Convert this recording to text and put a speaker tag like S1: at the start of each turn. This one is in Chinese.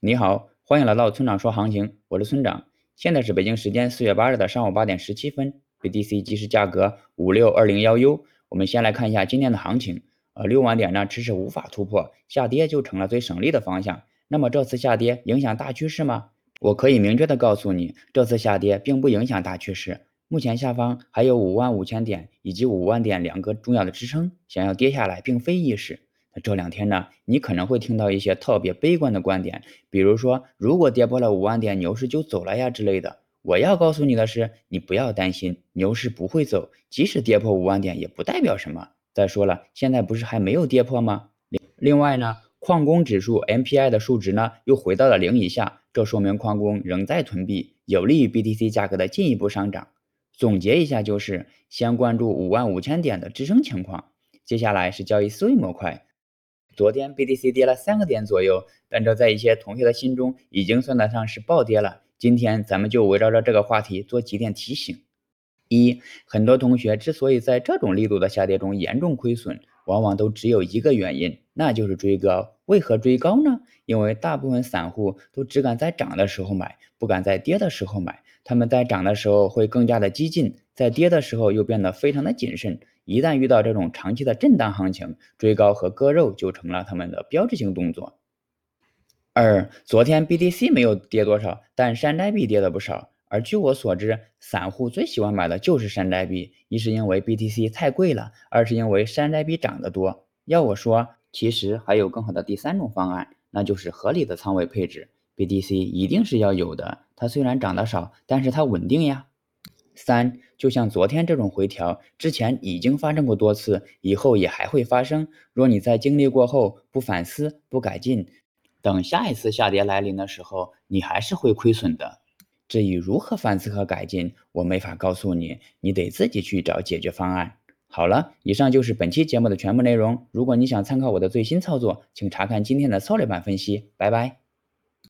S1: 你好，欢迎来到村长说行情，我是村长。现在是北京时间四月八日的上午八点十七分，BTC 即时价格五六二零幺 U。我们先来看一下今天的行情。呃，六万点呢迟迟无法突破，下跌就成了最省力的方向。那么这次下跌影响大趋势吗？我可以明确的告诉你，这次下跌并不影响大趋势。目前下方还有五万五千点以及五万点两个重要的支撑，想要跌下来并非易事。这两天呢，你可能会听到一些特别悲观的观点，比如说如果跌破了五万点，牛市就走了呀之类的。我要告诉你的是，你不要担心，牛市不会走，即使跌破五万点也不代表什么。再说了，现在不是还没有跌破吗？另外呢，矿工指数 MPI 的数值呢又回到了零以下，这说明矿工仍在囤币，有利于 BTC 价格的进一步上涨。总结一下就是，先关注五万五千点的支撑情况，接下来是交易思维模块。昨天 BTC 跌了三个点左右，但这在一些同学的心中已经算得上是暴跌了。今天咱们就围绕着这个话题做几点提醒。一，很多同学之所以在这种力度的下跌中严重亏损，往往都只有一个原因，那就是追高。为何追高呢？因为大部分散户都只敢在涨的时候买，不敢在跌的时候买。他们在涨的时候会更加的激进，在跌的时候又变得非常的谨慎。一旦遇到这种长期的震荡行情，追高和割肉就成了他们的标志性动作。二，昨天 BTC 没有跌多少，但山寨币跌了不少。而据我所知，散户最喜欢买的就是山寨币，一是因为 BTC 太贵了，二是因为山寨币涨得多。要我说，其实还有更好的第三种方案，那就是合理的仓位配置。BTC 一定是要有的，它虽然涨得少，但是它稳定呀。三，就像昨天这种回调，之前已经发生过多次，以后也还会发生。若你在经历过后不反思、不改进，等下一次下跌来临的时候，你还是会亏损的。至于如何反思和改进，我没法告诉你，你得自己去找解决方案。好了，以上就是本期节目的全部内容。如果你想参考我的最新操作，请查看今天的策略版分析。拜拜。